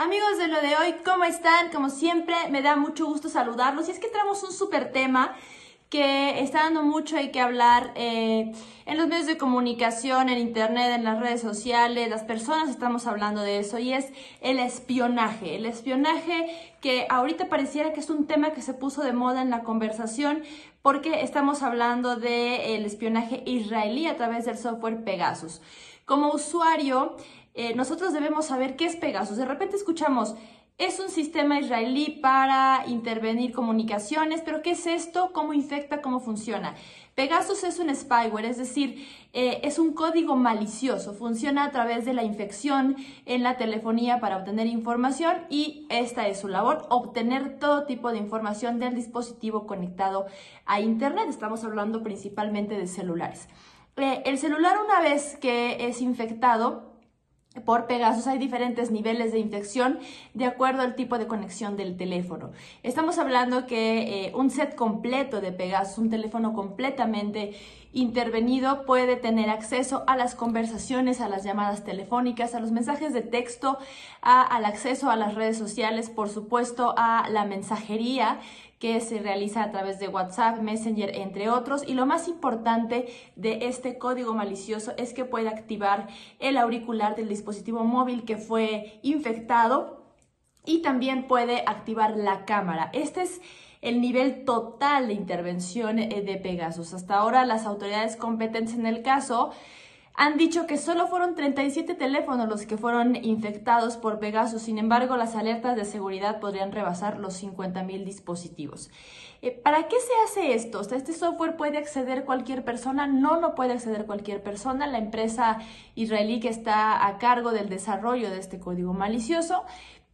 Amigos de lo de hoy, ¿cómo están? Como siempre, me da mucho gusto saludarlos. Y es que traemos un súper tema que está dando mucho hay que hablar eh, en los medios de comunicación, en internet, en las redes sociales, las personas estamos hablando de eso y es el espionaje. El espionaje que ahorita pareciera que es un tema que se puso de moda en la conversación porque estamos hablando del espionaje israelí a través del software Pegasus. Como usuario, eh, nosotros debemos saber qué es Pegasus. De repente escuchamos, es un sistema israelí para intervenir comunicaciones, pero ¿qué es esto? ¿Cómo infecta? ¿Cómo funciona? Pegasus es un spyware, es decir, eh, es un código malicioso, funciona a través de la infección en la telefonía para obtener información y esta es su labor, obtener todo tipo de información del dispositivo conectado a Internet. Estamos hablando principalmente de celulares. Eh, el celular una vez que es infectado, por Pegasus hay diferentes niveles de infección de acuerdo al tipo de conexión del teléfono. Estamos hablando que eh, un set completo de Pegasus, un teléfono completamente intervenido, puede tener acceso a las conversaciones, a las llamadas telefónicas, a los mensajes de texto, al acceso a las redes sociales, por supuesto a la mensajería que se realiza a través de WhatsApp, Messenger, entre otros. Y lo más importante de este código malicioso es que puede activar el auricular del dispositivo móvil que fue infectado y también puede activar la cámara. Este es el nivel total de intervención eh, de Pegasus. Hasta ahora las autoridades competentes en el caso han dicho que solo fueron 37 teléfonos los que fueron infectados por Pegasus, sin embargo las alertas de seguridad podrían rebasar los 50.000 dispositivos. Eh, ¿Para qué se hace esto? ¿Este software puede acceder cualquier persona? No, no puede acceder cualquier persona. La empresa israelí que está a cargo del desarrollo de este código malicioso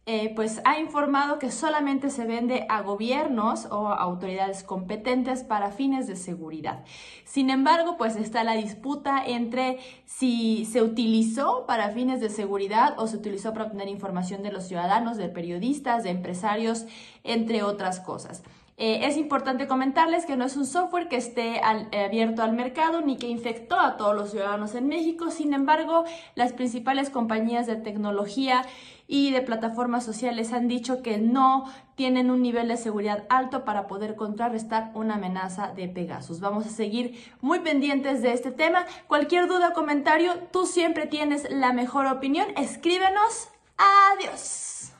eh, pues ha informado que solamente se vende a gobiernos o a autoridades competentes para fines de seguridad. Sin embargo, pues está la disputa entre si se utilizó para fines de seguridad o se utilizó para obtener información de los ciudadanos, de periodistas, de empresarios, entre otras cosas. Eh, es importante comentarles que no es un software que esté eh, abierto al mercado ni que infectó a todos los ciudadanos en México. Sin embargo, las principales compañías de tecnología y de plataformas sociales han dicho que no tienen un nivel de seguridad alto para poder contrarrestar una amenaza de Pegasus. Vamos a seguir muy pendientes de este tema. Cualquier duda o comentario, tú siempre tienes la mejor opinión. Escríbenos. Adiós.